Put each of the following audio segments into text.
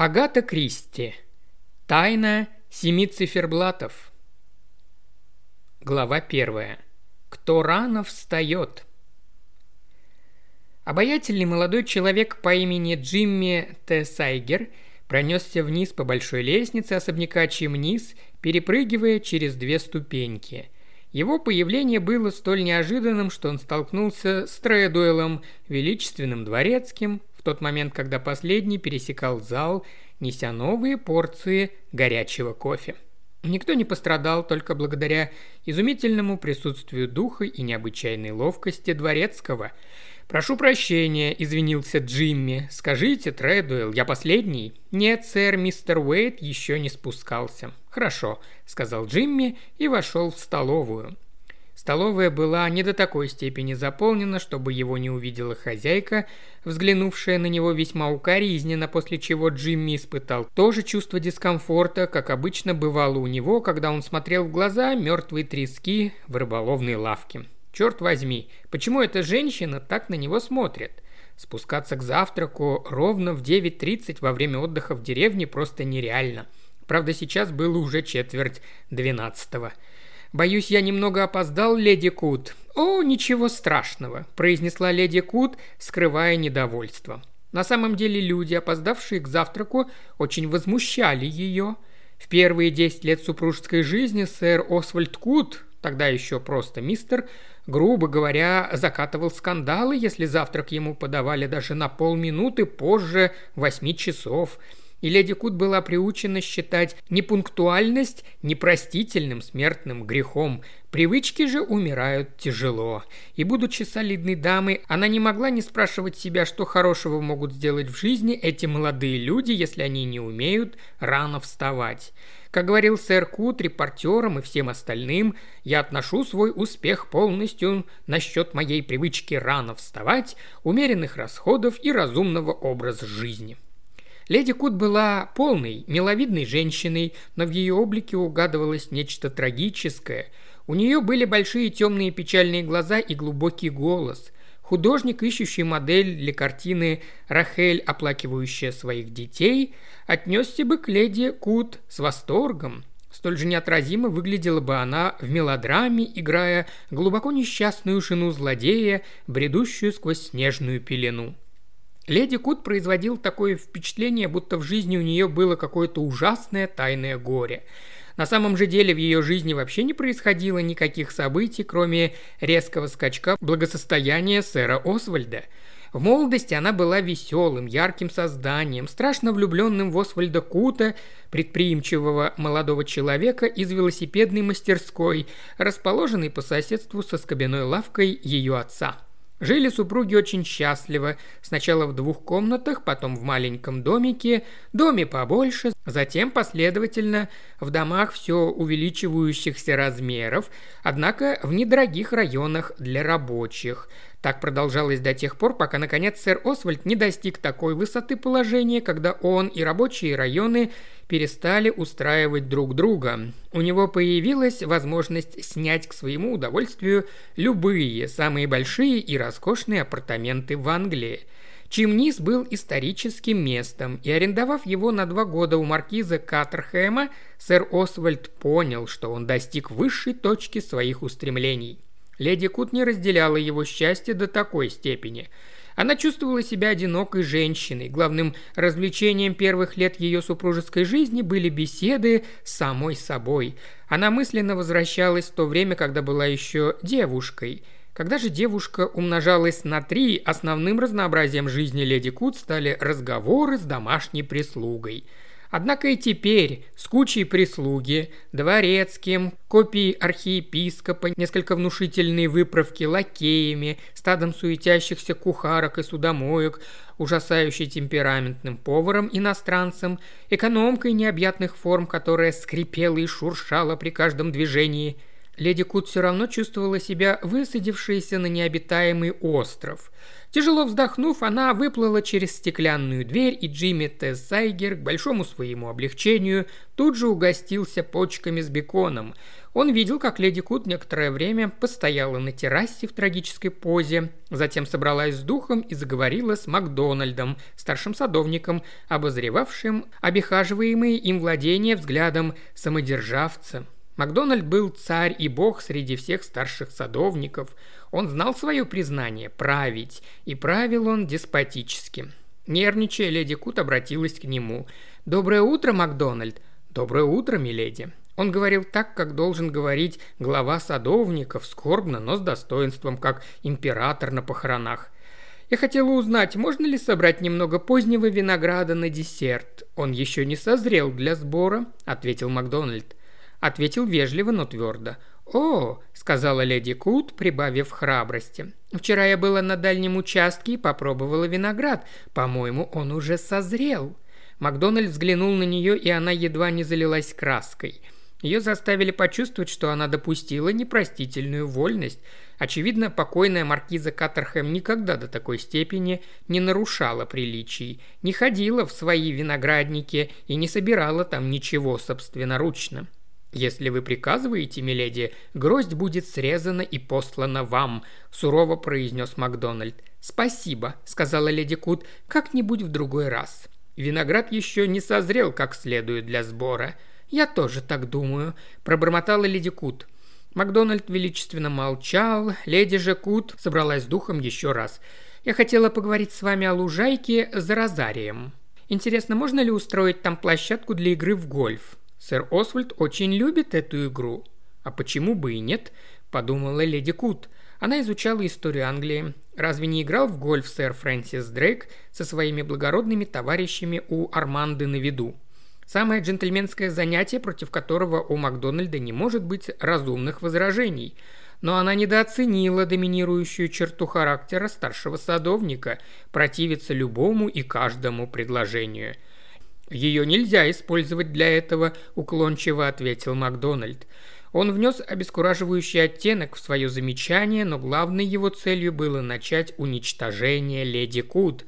Агата Кристи. Тайна семи циферблатов. Глава первая. Кто рано встает. Обаятельный молодой человек по имени Джимми Т. Сайгер пронесся вниз по большой лестнице особняка Чимниз, перепрыгивая через две ступеньки – его появление было столь неожиданным, что он столкнулся с Тредуэлом, величественным дворецким, тот момент, когда последний пересекал зал, неся новые порции горячего кофе. Никто не пострадал только благодаря изумительному присутствию духа и необычайной ловкости дворецкого. «Прошу прощения», – извинился Джимми. «Скажите, Тредуэлл, я последний?» «Нет, сэр, мистер Уэйт еще не спускался». «Хорошо», – сказал Джимми и вошел в столовую. Столовая была не до такой степени заполнена, чтобы его не увидела хозяйка, взглянувшая на него весьма укоризненно, после чего Джимми испытал то же чувство дискомфорта, как обычно бывало у него, когда он смотрел в глаза мертвые трески в рыболовной лавке. Черт возьми, почему эта женщина так на него смотрит? Спускаться к завтраку ровно в 9.30 во время отдыха в деревне просто нереально. Правда, сейчас было уже четверть двенадцатого. «Боюсь, я немного опоздал, леди Кут». «О, ничего страшного», – произнесла леди Кут, скрывая недовольство. На самом деле люди, опоздавшие к завтраку, очень возмущали ее. В первые десять лет супружеской жизни сэр Освальд Кут, тогда еще просто мистер, грубо говоря, закатывал скандалы, если завтрак ему подавали даже на полминуты позже восьми часов – и леди Кут была приучена считать непунктуальность непростительным смертным грехом. Привычки же умирают тяжело. И, будучи солидной дамой, она не могла не спрашивать себя, что хорошего могут сделать в жизни эти молодые люди, если они не умеют рано вставать. Как говорил сэр Кут репортерам и всем остальным, я отношу свой успех полностью насчет моей привычки рано вставать, умеренных расходов и разумного образа жизни. Леди Кут была полной, миловидной женщиной, но в ее облике угадывалось нечто трагическое. У нее были большие темные печальные глаза и глубокий голос. Художник, ищущий модель для картины «Рахель, оплакивающая своих детей», отнесся бы к леди Кут с восторгом. Столь же неотразимо выглядела бы она в мелодраме, играя глубоко несчастную жену злодея, бредущую сквозь снежную пелену. Леди Кут производил такое впечатление, будто в жизни у нее было какое-то ужасное тайное горе. На самом же деле в ее жизни вообще не происходило никаких событий, кроме резкого скачка благосостояния сэра Освальда. В молодости она была веселым, ярким созданием, страшно влюбленным в Освальда Кута, предприимчивого молодого человека из велосипедной мастерской, расположенной по соседству со скобяной лавкой ее отца – Жили супруги очень счастливо, сначала в двух комнатах, потом в маленьком домике, доме побольше, затем последовательно в домах все увеличивающихся размеров, однако в недорогих районах для рабочих. Так продолжалось до тех пор, пока, наконец, сэр Освальд не достиг такой высоты положения, когда он и рабочие районы перестали устраивать друг друга. У него появилась возможность снять к своему удовольствию любые, самые большие и роскошные апартаменты в Англии. Чимнис был историческим местом, и арендовав его на два года у маркиза Каттерхэма, сэр Освальд понял, что он достиг высшей точки своих устремлений – Леди Кут не разделяла его счастье до такой степени. Она чувствовала себя одинокой женщиной. Главным развлечением первых лет ее супружеской жизни были беседы с самой собой. Она мысленно возвращалась в то время, когда была еще девушкой. Когда же девушка умножалась на три, основным разнообразием жизни леди Кут стали разговоры с домашней прислугой – Однако и теперь с кучей прислуги, дворецким, копией архиепископа, несколько внушительной выправки лакеями, стадом суетящихся кухарок и судомоек, ужасающей темпераментным поваром-иностранцем, экономкой необъятных форм, которая скрипела и шуршала при каждом движении. Леди Кут все равно чувствовала себя высадившейся на необитаемый остров – Тяжело вздохнув, она выплыла через стеклянную дверь, и Джимми Тессайгер, к большому своему облегчению, тут же угостился почками с беконом. Он видел, как леди Кут некоторое время постояла на террасе в трагической позе, затем собралась с духом и заговорила с Макдональдом, старшим садовником, обозревавшим обихаживаемые им владения взглядом самодержавца. Макдональд был царь и бог среди всех старших садовников. Он знал свое признание – править, и правил он деспотически. Нервничая, леди Кут обратилась к нему. «Доброе утро, Макдональд!» «Доброе утро, миледи!» Он говорил так, как должен говорить глава садовников, скорбно, но с достоинством, как император на похоронах. Я хотела узнать, можно ли собрать немного позднего винограда на десерт. Он еще не созрел для сбора, ответил Макдональд. Ответил вежливо, но твердо. «О», — сказала леди Кут, прибавив храбрости. «Вчера я была на дальнем участке и попробовала виноград. По-моему, он уже созрел». Макдональд взглянул на нее, и она едва не залилась краской. Ее заставили почувствовать, что она допустила непростительную вольность. Очевидно, покойная маркиза Каттерхэм никогда до такой степени не нарушала приличий, не ходила в свои виноградники и не собирала там ничего собственноручно. «Если вы приказываете, миледи, гроздь будет срезана и послана вам», – сурово произнес Макдональд. «Спасибо», – сказала леди Кут, – «как-нибудь в другой раз». Виноград еще не созрел как следует для сбора. «Я тоже так думаю», – пробормотала леди Кут. Макдональд величественно молчал, леди же Кут собралась с духом еще раз. «Я хотела поговорить с вами о лужайке за Розарием. Интересно, можно ли устроить там площадку для игры в гольф? Сэр Освальд очень любит эту игру. А почему бы и нет, подумала леди Кут. Она изучала историю Англии. Разве не играл в гольф сэр Фрэнсис Дрейк со своими благородными товарищами у Арманды на виду? Самое джентльменское занятие, против которого у Макдональда не может быть разумных возражений. Но она недооценила доминирующую черту характера старшего садовника – противиться любому и каждому предложению – «Ее нельзя использовать для этого», – уклончиво ответил Макдональд. Он внес обескураживающий оттенок в свое замечание, но главной его целью было начать уничтожение леди Куд.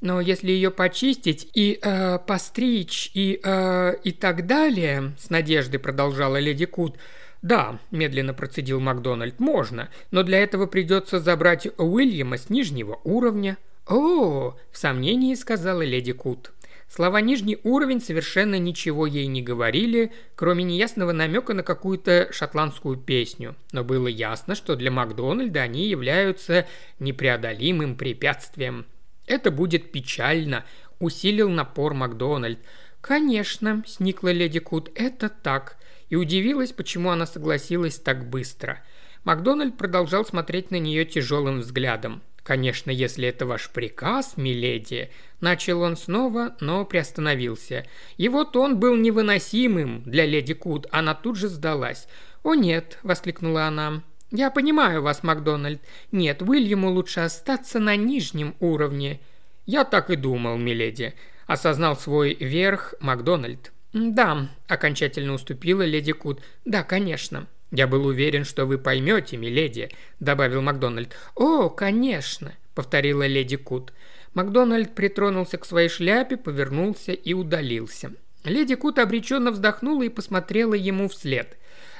Но если ее почистить и э, постричь и э, и так далее, с надеждой продолжала леди Куд. Да, медленно процедил Макдональд, можно, но для этого придется забрать Уильяма с нижнего уровня. О, в сомнении сказала леди Куд. Слова «нижний уровень» совершенно ничего ей не говорили, кроме неясного намека на какую-то шотландскую песню. Но было ясно, что для Макдональда они являются непреодолимым препятствием. «Это будет печально», – усилил напор Макдональд. «Конечно», – сникла леди Кут, – «это так». И удивилась, почему она согласилась так быстро. Макдональд продолжал смотреть на нее тяжелым взглядом. «Конечно, если это ваш приказ, миледи», – начал он снова, но приостановился. Его тон был невыносимым для леди Кут, она тут же сдалась. «О нет», – воскликнула она, – «я понимаю вас, Макдональд. Нет, Уильяму лучше остаться на нижнем уровне». «Я так и думал, миледи», – осознал свой верх Макдональд. «Да», – окончательно уступила леди Кут. «Да, конечно». «Я был уверен, что вы поймете, миледи», – добавил Макдональд. «О, конечно», – повторила леди Кут. Макдональд притронулся к своей шляпе, повернулся и удалился. Леди Кут обреченно вздохнула и посмотрела ему вслед.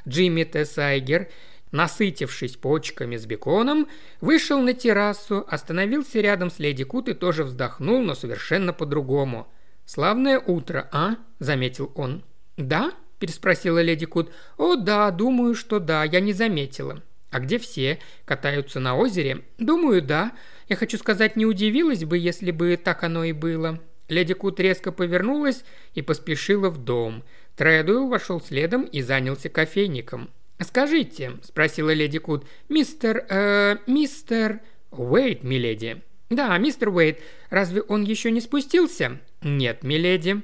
Джимми Тессайгер, насытившись почками с беконом, вышел на террасу, остановился рядом с леди Кут и тоже вздохнул, но совершенно по-другому. «Славное утро, а?» – заметил он. «Да?» – переспросила леди Кут. «О, да, думаю, что да, я не заметила». «А где все? Катаются на озере?» «Думаю, да. Я хочу сказать, не удивилась бы, если бы так оно и было». Леди Кут резко повернулась и поспешила в дом. Тредуэлл вошел следом и занялся кофейником. «Скажите», – спросила леди Кут, – «мистер... э... мистер...» «Уэйт, миледи». «Да, мистер Уэйт. Разве он еще не спустился?» «Нет, миледи».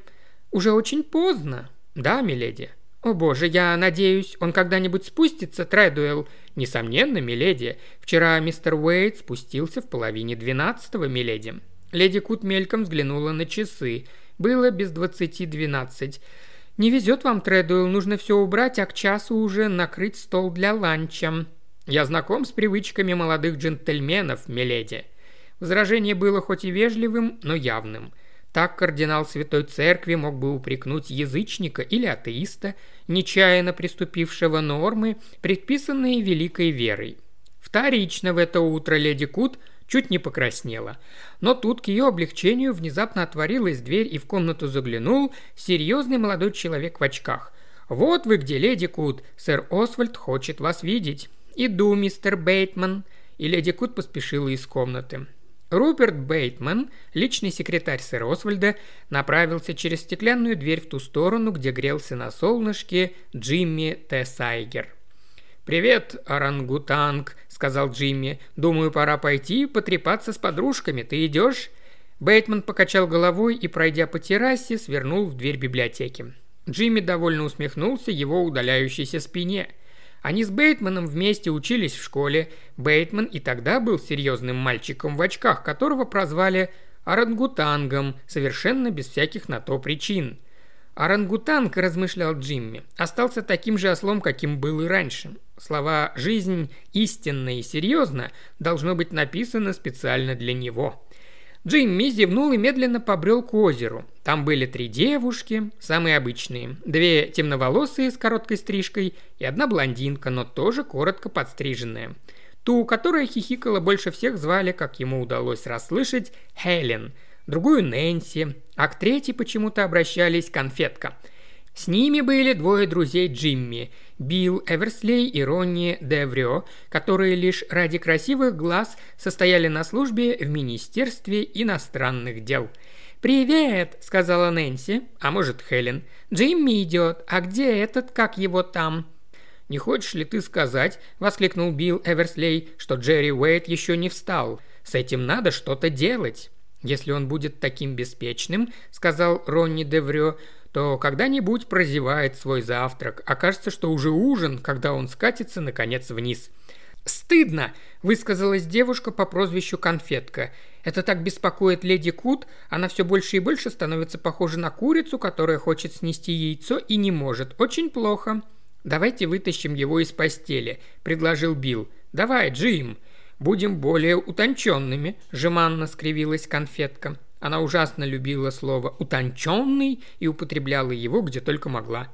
«Уже очень поздно». «Да, миледи». «О боже, я надеюсь, он когда-нибудь спустится, Тредуэлл?» «Несомненно, миледи. Вчера мистер Уэйт спустился в половине двенадцатого, миледи». Леди Кут мельком взглянула на часы. Было без двадцати двенадцать. «Не везет вам, Тредуэлл, нужно все убрать, а к часу уже накрыть стол для ланча». «Я знаком с привычками молодых джентльменов, миледи». Возражение было хоть и вежливым, но явным – Так кардинал Святой Церкви мог бы упрекнуть язычника или атеиста, нечаянно приступившего нормы, предписанные великой верой. Вторично в это утро леди Кут чуть не покраснела. Но тут к ее облегчению внезапно отворилась дверь и в комнату заглянул серьезный молодой человек в очках. «Вот вы где, леди Кут, сэр Освальд хочет вас видеть». «Иду, мистер Бейтман», и леди Кут поспешила из комнаты. Руперт Бейтман, личный секретарь сэра Освальда, направился через стеклянную дверь в ту сторону, где грелся на солнышке Джимми Тессайгер. «Привет, орангутанг», — сказал Джимми. «Думаю, пора пойти потрепаться с подружками. Ты идешь?» Бейтман покачал головой и, пройдя по террасе, свернул в дверь библиотеки. Джимми довольно усмехнулся его удаляющейся спине – они с Бейтманом вместе учились в школе. Бейтман и тогда был серьезным мальчиком в очках, которого прозвали орангутангом, совершенно без всяких на то причин. Орангутанг, размышлял Джимми, остался таким же ослом, каким был и раньше. Слова «жизнь истинна и серьезно» должно быть написано специально для него. Джимми зевнул и медленно побрел к озеру. Там были три девушки, самые обычные. Две темноволосые с короткой стрижкой и одна блондинка, но тоже коротко подстриженная. Ту, которая хихикала больше всех, звали, как ему удалось расслышать, Хелен, другую Нэнси, а к третьей почему-то обращались конфетка – с ними были двое друзей Джимми – Билл Эверслей и Ронни Деврё, которые лишь ради красивых глаз состояли на службе в Министерстве иностранных дел. «Привет!» – сказала Нэнси, а может Хелен. «Джимми идет, а где этот, как его там?» «Не хочешь ли ты сказать?» – воскликнул Билл Эверслей, что Джерри Уэйт еще не встал. «С этим надо что-то делать». «Если он будет таким беспечным», – сказал Ронни Деврё, то когда-нибудь прозевает свой завтрак. Окажется, что уже ужин, когда он скатится, наконец, вниз. «Стыдно!» – высказалась девушка по прозвищу Конфетка. «Это так беспокоит леди Кут, она все больше и больше становится похожа на курицу, которая хочет снести яйцо и не может. Очень плохо». «Давайте вытащим его из постели», – предложил Билл. «Давай, Джим!» «Будем более утонченными», – жеманно скривилась конфетка. Она ужасно любила слово «утонченный» и употребляла его где только могла.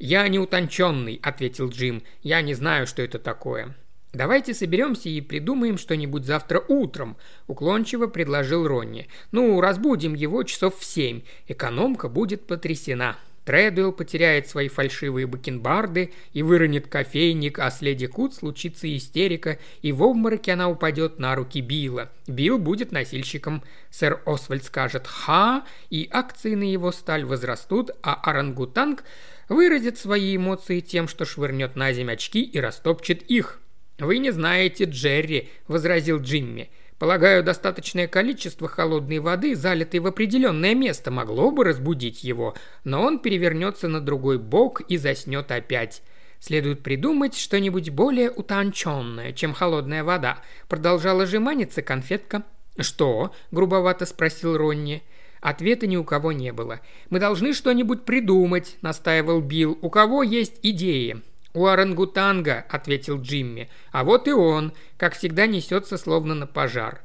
«Я не утонченный», – ответил Джим. «Я не знаю, что это такое». «Давайте соберемся и придумаем что-нибудь завтра утром», – уклончиво предложил Ронни. «Ну, разбудим его часов в семь. Экономка будет потрясена». Тредуэлл потеряет свои фальшивые бакенбарды и выронит кофейник, а с леди Кут случится истерика, и в обмороке она упадет на руки Билла. Билл будет носильщиком. Сэр Освальд скажет «ха», и акции на его сталь возрастут, а орангутанг выразит свои эмоции тем, что швырнет на земь очки и растопчет их. «Вы не знаете Джерри», – возразил Джимми. Полагаю, достаточное количество холодной воды, залитой в определенное место, могло бы разбудить его, но он перевернется на другой бок и заснет опять. Следует придумать что-нибудь более утонченное, чем холодная вода. Продолжала жеманиться конфетка. «Что?» – грубовато спросил Ронни. Ответа ни у кого не было. «Мы должны что-нибудь придумать», – настаивал Билл. «У кого есть идеи?» «У орангутанга», — ответил Джимми. «А вот и он, как всегда, несется словно на пожар».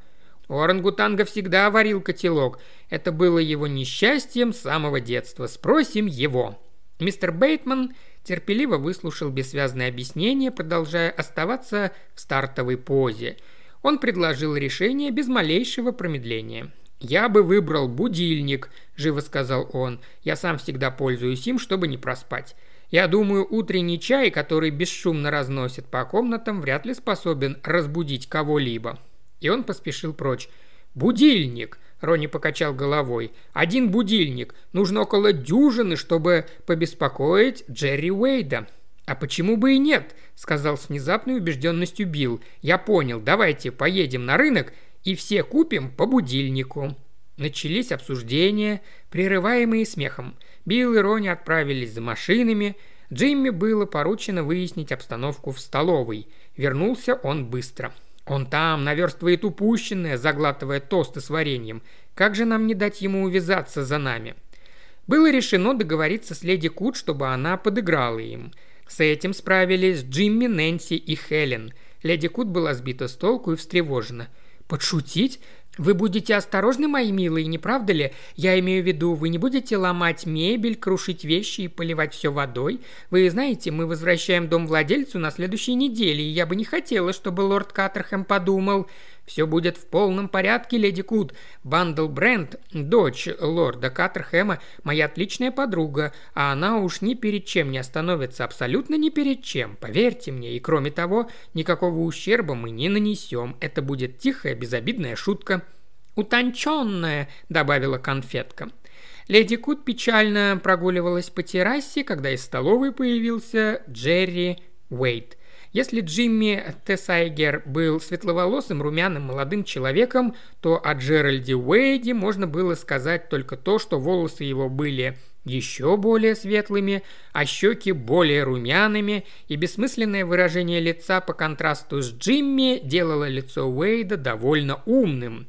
У орангутанга всегда варил котелок. Это было его несчастьем с самого детства. Спросим его. Мистер Бейтман терпеливо выслушал бессвязное объяснение, продолжая оставаться в стартовой позе. Он предложил решение без малейшего промедления. «Я бы выбрал будильник», – живо сказал он. «Я сам всегда пользуюсь им, чтобы не проспать. Я думаю, утренний чай, который бесшумно разносит по комнатам, вряд ли способен разбудить кого-либо. И он поспешил прочь. «Будильник!» – Ронни покачал головой. «Один будильник. Нужно около дюжины, чтобы побеспокоить Джерри Уэйда». «А почему бы и нет?» – сказал с внезапной убежденностью Билл. «Я понял. Давайте поедем на рынок и все купим по будильнику». Начались обсуждения, прерываемые смехом. Билл и Рони отправились за машинами. Джимми было поручено выяснить обстановку в столовой. Вернулся он быстро. «Он там, наверстывает упущенное, заглатывая тосты с вареньем. Как же нам не дать ему увязаться за нами?» Было решено договориться с леди Кут, чтобы она подыграла им. С этим справились Джимми, Нэнси и Хелен. Леди Кут была сбита с толку и встревожена. «Подшутить? Вы будете осторожны, мои милые, не правда ли? Я имею в виду, вы не будете ломать мебель, крушить вещи и поливать все водой. Вы знаете, мы возвращаем дом владельцу на следующей неделе, и я бы не хотела, чтобы лорд Каттерхэм подумал... «Все будет в полном порядке, леди Кут. Бандл Брент, дочь лорда Каттерхэма, моя отличная подруга, а она уж ни перед чем не остановится, абсолютно ни перед чем, поверьте мне. И кроме того, никакого ущерба мы не нанесем. Это будет тихая, безобидная шутка». «Утонченная», — добавила конфетка. Леди Кут печально прогуливалась по террасе, когда из столовой появился Джерри Уэйт. Если Джимми Тессайгер был светловолосым, румяным молодым человеком, то о Джеральде Уэйде можно было сказать только то, что волосы его были еще более светлыми, а щеки более румяными, и бессмысленное выражение лица по контрасту с Джимми делало лицо Уэйда довольно умным.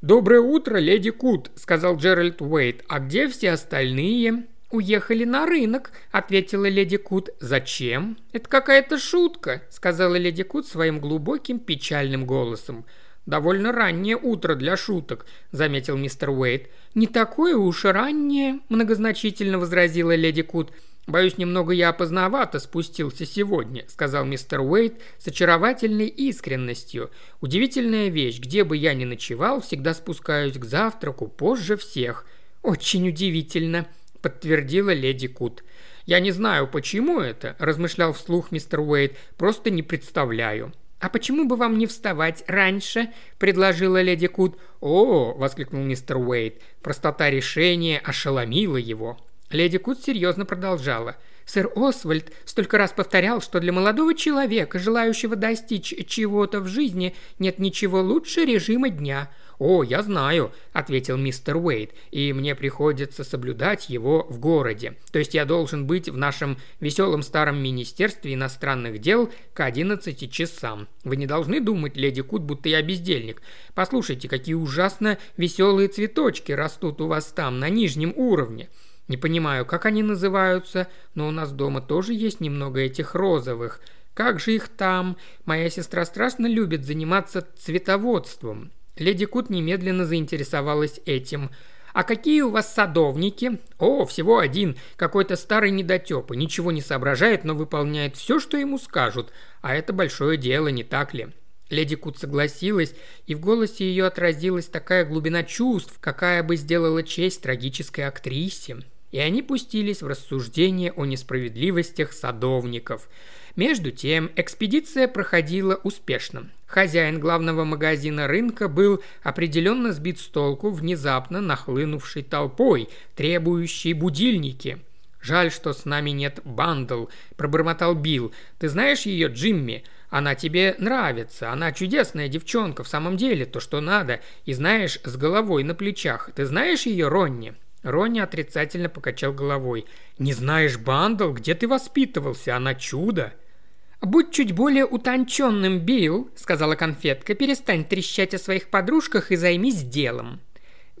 «Доброе утро, леди Кут», — сказал Джеральд Уэйд. «А где все остальные?» «Уехали на рынок», — ответила леди Кут. «Зачем?» «Это какая-то шутка», — сказала леди Кут своим глубоким печальным голосом. «Довольно раннее утро для шуток», — заметил мистер Уэйт. «Не такое уж раннее», — многозначительно возразила леди Кут. «Боюсь, немного я опоздновато спустился сегодня», — сказал мистер Уэйт с очаровательной искренностью. «Удивительная вещь, где бы я ни ночевал, всегда спускаюсь к завтраку позже всех». «Очень удивительно», – подтвердила леди Кут. «Я не знаю, почему это», – размышлял вслух мистер Уэйт, – «просто не представляю». «А почему бы вам не вставать раньше?» – предложила леди Кут. «О!» – воскликнул мистер Уэйт. Простота решения ошеломила его. Леди Кут серьезно продолжала. Сэр Освальд столько раз повторял, что для молодого человека, желающего достичь чего-то в жизни, нет ничего лучше режима дня. «О, я знаю», – ответил мистер Уэйт, – «и мне приходится соблюдать его в городе. То есть я должен быть в нашем веселом старом Министерстве иностранных дел к 11 часам. Вы не должны думать, леди Кут, будто я бездельник. Послушайте, какие ужасно веселые цветочки растут у вас там, на нижнем уровне». Не понимаю, как они называются, но у нас дома тоже есть немного этих розовых. Как же их там? Моя сестра страшно любит заниматься цветоводством. Леди Кут немедленно заинтересовалась этим. «А какие у вас садовники?» «О, всего один. Какой-то старый недотепа. Ничего не соображает, но выполняет все, что ему скажут. А это большое дело, не так ли?» Леди Кут согласилась, и в голосе ее отразилась такая глубина чувств, какая бы сделала честь трагической актрисе. И они пустились в рассуждение о несправедливостях садовников – между тем, экспедиция проходила успешно. Хозяин главного магазина рынка был определенно сбит с толку внезапно нахлынувшей толпой, требующей будильники. «Жаль, что с нами нет Бандл», – пробормотал Билл. «Ты знаешь ее, Джимми? Она тебе нравится. Она чудесная девчонка, в самом деле, то, что надо. И знаешь, с головой на плечах. Ты знаешь ее, Ронни?» Ронни отрицательно покачал головой. «Не знаешь Бандл? Где ты воспитывался? Она чудо!» «Будь чуть более утонченным, Билл», — сказала конфетка, — «перестань трещать о своих подружках и займись делом».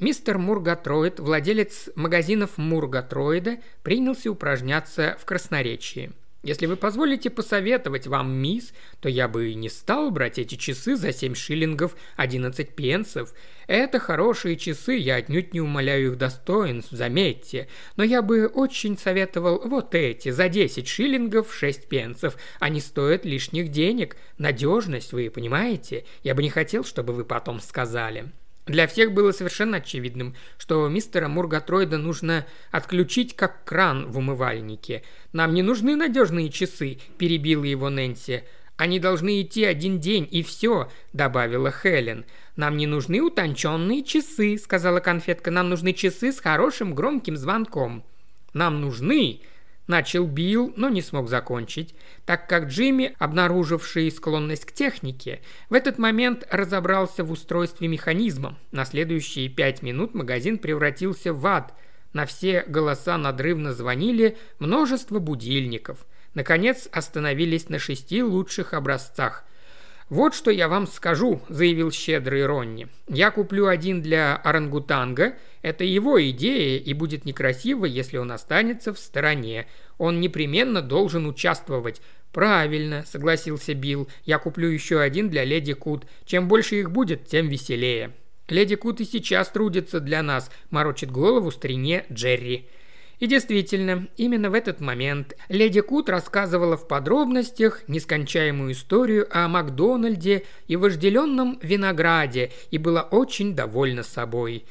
Мистер Мургатроид, владелец магазинов Мургатроида, принялся упражняться в красноречии. Если вы позволите посоветовать вам, мисс, то я бы не стал брать эти часы за 7 шиллингов 11 пенсов. Это хорошие часы, я отнюдь не умоляю их достоинств, заметьте. Но я бы очень советовал вот эти за 10 шиллингов 6 пенсов. Они стоят лишних денег. Надежность, вы понимаете? Я бы не хотел, чтобы вы потом сказали. Для всех было совершенно очевидным, что мистера Мургатроида нужно отключить как кран в умывальнике. «Нам не нужны надежные часы», – перебила его Нэнси. «Они должны идти один день, и все», – добавила Хелен. «Нам не нужны утонченные часы», – сказала конфетка. «Нам нужны часы с хорошим громким звонком». «Нам нужны», Начал Билл, но не смог закончить, так как Джимми, обнаруживший склонность к технике, в этот момент разобрался в устройстве механизма. На следующие пять минут магазин превратился в ад. На все голоса надрывно звонили множество будильников. Наконец остановились на шести лучших образцах. «Вот что я вам скажу», – заявил щедрый Ронни. «Я куплю один для орангутанга. Это его идея, и будет некрасиво, если он останется в стороне. Он непременно должен участвовать». «Правильно», – согласился Билл. «Я куплю еще один для леди Кут. Чем больше их будет, тем веселее». Леди Кут и сейчас трудится для нас, морочит голову старине Джерри. И действительно, именно в этот момент леди Кут рассказывала в подробностях нескончаемую историю о Макдональде и вожделенном винограде и была очень довольна собой.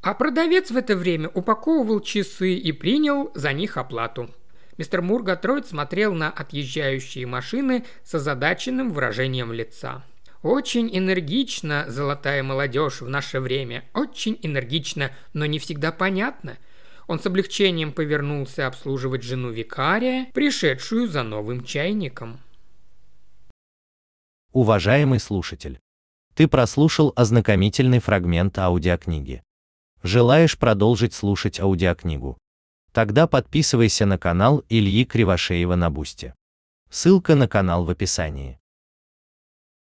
А продавец в это время упаковывал часы и принял за них оплату. Мистер Мургатройд смотрел на отъезжающие машины с озадаченным выражением лица. Очень энергично, золотая молодежь в наше время, очень энергично, но не всегда понятно – он с облегчением повернулся обслуживать жену викария, пришедшую за новым чайником. Уважаемый слушатель, ты прослушал ознакомительный фрагмент аудиокниги. Желаешь продолжить слушать аудиокнигу? Тогда подписывайся на канал Ильи Кривошеева на Бусте. Ссылка на канал в описании.